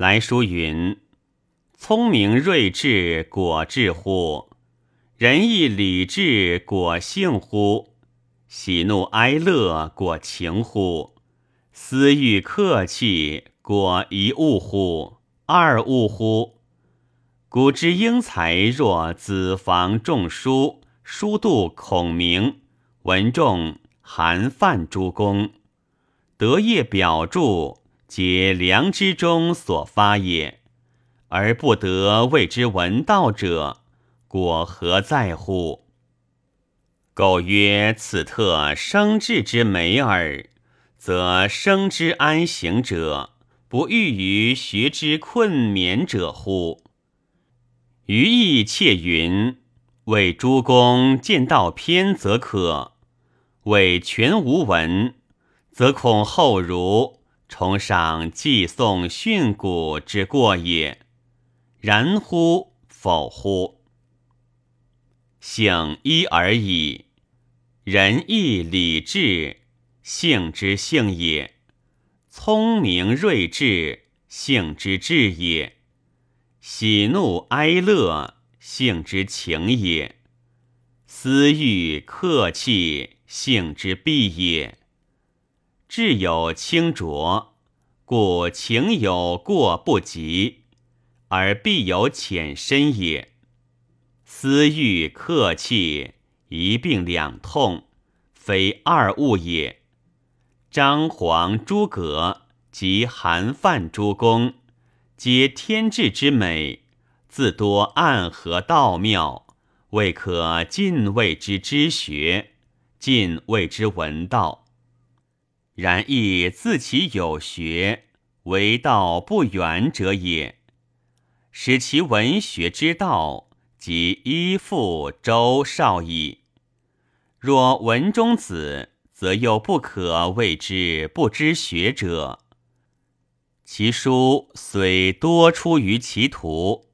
来书云：“聪明睿智果智乎？仁义礼智果性乎？喜怒哀乐果情乎？私欲客气果一物乎？二物乎？古之英才若子房仲舒、书度孔明、文仲、韩范诸公，德业表著。”皆良知中所发也，而不得谓之闻道者，果何在乎？苟曰此特生智之美耳，则生之安行者，不欲于学之困勉者乎？余亦窃云：为诸公见道偏则可，为全无闻，则恐后如。崇尚祭颂训诂之过也，然乎否乎？性一而已，仁义礼智，性之性也；聪明睿智，性之智也；喜怒哀乐，性之情也；私欲客气，性之必也。智有清浊，故情有过不及，而必有浅深也。私欲客气，一病两痛，非二物也。张黄诸葛及韩范诸公，皆天志之美，自多暗合道妙，未可尽谓之知学，尽谓之闻道。然亦自其有学，为道不远者也。使其文学之道，即依附周少矣。若文中子，则又不可谓之不知学者。其书虽多出于其途，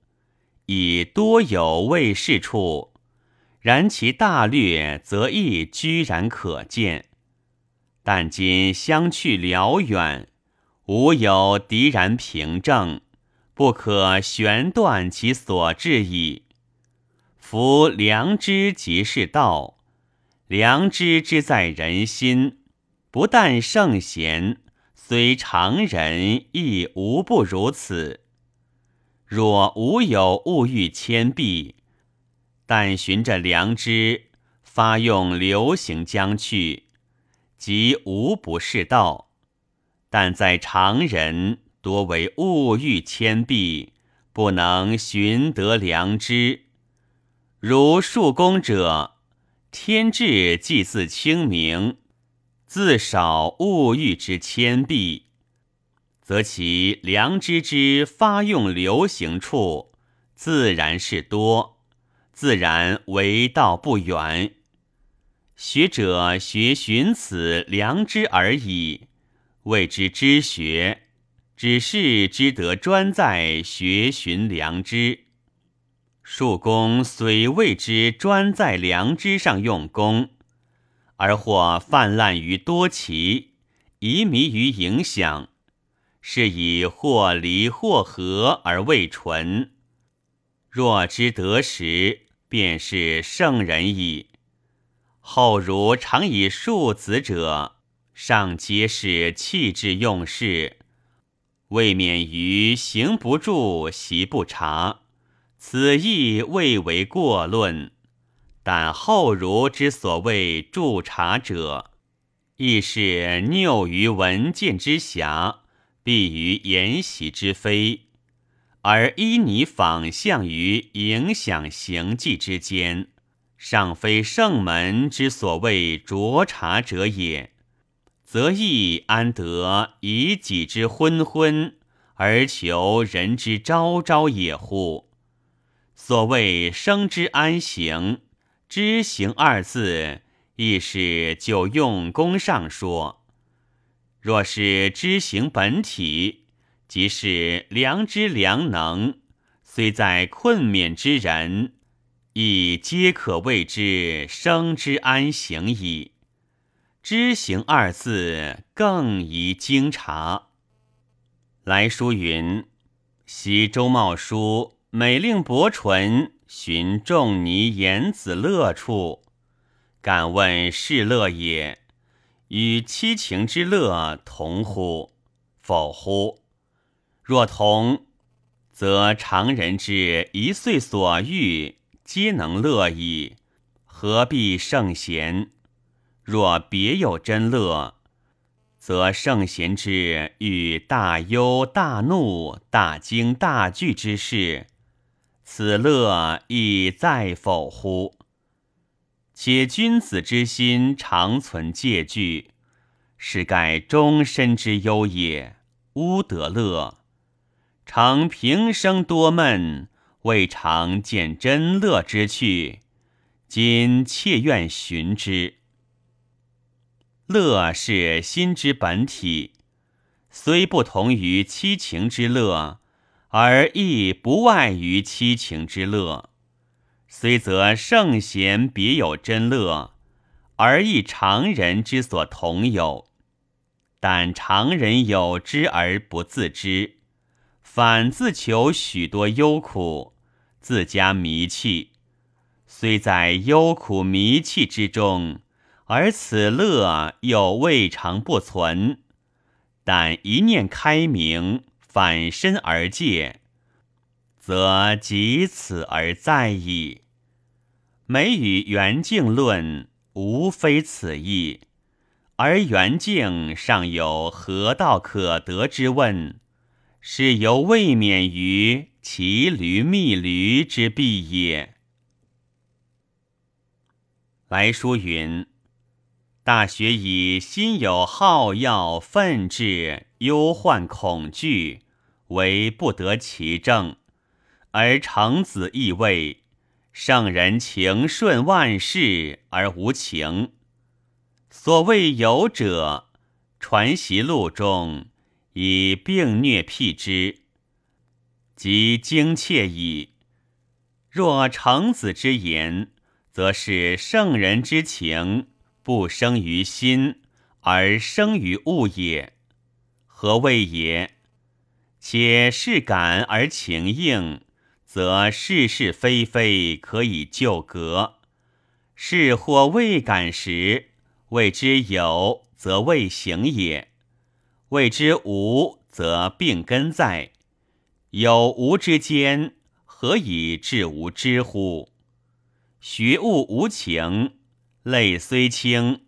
以多有未事处，然其大略，则亦居然可见。但今相去辽远，无有敌然凭证，不可悬断其所至矣。夫良知即是道，良知之在人心，不但圣贤，虽常人亦无不如此。若无有物欲谦避，但循着良知，发用流行将去。即无不是道，但在常人多为物欲牵蔽，不能寻得良知。如庶公者，天志既自清明，自少物欲之牵蔽，则其良知之发用流行处，自然是多，自然为道不远。学者学寻此良知而已，谓之知学。只是知得专在学寻良知。庶公虽谓之专在良知上用功，而或泛滥于多奇，疑迷于影响，是以或离或合而未纯。若知得时，便是圣人矣。后儒常以庶子者，上皆是气质用事，未免于行不住，习不察，此亦未为过论。但后儒之所谓助察者，亦是拗于文见之狭，避于言习之非，而依拟仿象于影响行迹之间。尚非圣门之所谓浊察者也，则亦安得以己之昏昏而求人之昭昭也乎？所谓生之安行，知行二字，亦是就用功上说。若是知行本体，即是良知良能，虽在困勉之人。亦皆可谓之生之安行矣。知行二字更宜经察。来书云：昔周茂书每令伯纯寻仲尼言子乐处，敢问是乐也？与七情之乐同乎？否乎？若同，则常人之一岁所欲，皆能乐矣，何必圣贤？若别有真乐，则圣贤之欲大忧大怒、大惊大惧之事，此乐亦在否乎？且君子之心常存戒惧，是盖终身之忧也，乌得乐。常平生多闷，未尝见真乐之趣，今切愿寻之。乐是心之本体，虽不同于七情之乐，而亦不外于七情之乐。虽则圣贤别有真乐，而亦常人之所同有，但常人有之而不自知。反自求许多忧苦，自加迷气。虽在忧苦迷气之中，而此乐又未尝不存。但一念开明，反身而戒，则即此而在矣。每与圆净论，无非此意。而圆净尚有何道可得之问？是由未免于骑驴觅驴之弊也。来书云：“大学以心有好要、愤志、忧患、恐惧，为不得其正；而成子亦谓：圣人情顺万事而无情。所谓有者，传习录中。”以病虐辟之，即精切矣。若成子之言，则是圣人之情不生于心，而生于物也。何谓也？且事感而情应，则是是非非可以就格；是或未感时，谓之有，则未行也。谓之无，则病根在；有无之间，何以至无知乎？学物无情，泪虽清，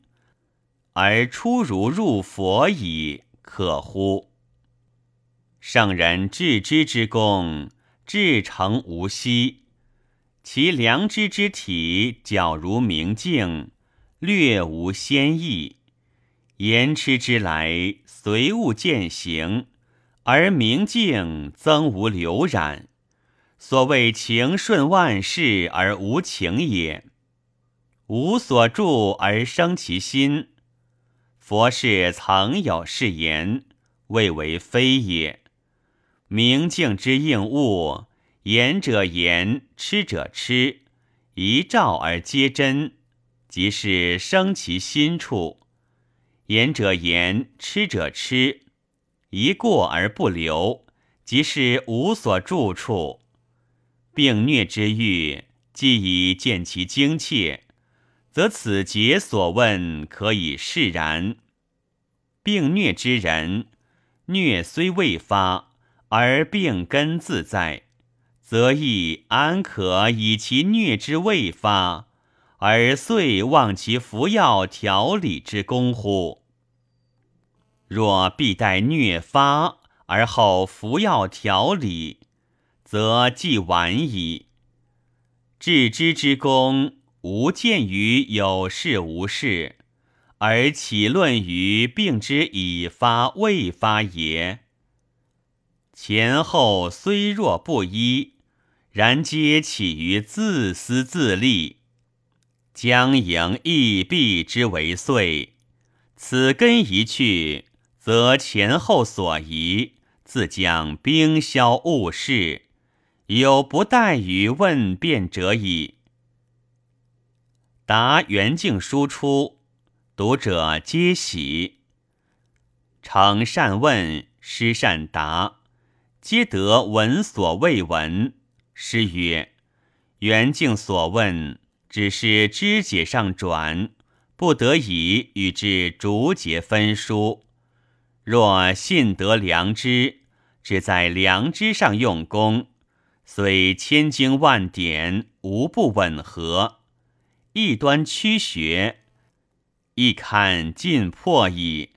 而出如入佛矣，可乎？圣人致知之功，至诚无息；其良知之体，皎如明镜，略无先意。言痴之来，随物渐行，而明镜增无流染。所谓情顺万事而无情也，无所住而生其心。佛是曾有是言，谓为非也。明镜之应物，言者言，痴者痴，一照而皆真，即是生其心处。言者言，吃者吃，一过而不留，即是无所住处。病疟之欲，既已见其精切，则此节所问可以释然。病疟之人，疟虽未发，而病根自在，则亦安可以其疟之未发？而遂忘其服药调理之功乎？若必待疟发而后服药调理，则既晚矣。治之之功，无见于有事无事，而岂论于病之已发未发也？前后虽若不一，然皆起于自私自利。将迎亦必之为岁，此根一去，则前后所宜，自将冰消物事，有不待于问辩者矣。答元敬书出，读者皆喜。诚善问，师善答，皆得闻所未闻。诗曰：“元敬所问，只是枝节上转，不得已与之逐节分书。若信得良知，只在良知上用功，虽千经万典，无不吻合。一端曲学，一堪尽破矣。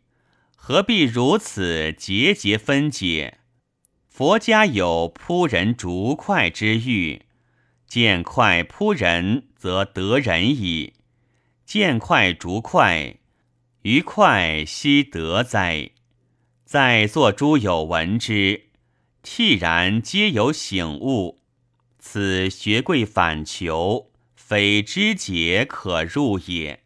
何必如此节节分解？”佛家有扑人逐快之欲，见快扑人，则得人矣；见快逐快，于快悉得哉？在座诸有闻之，惕然皆有醒悟。此学贵反求，非知解可入也。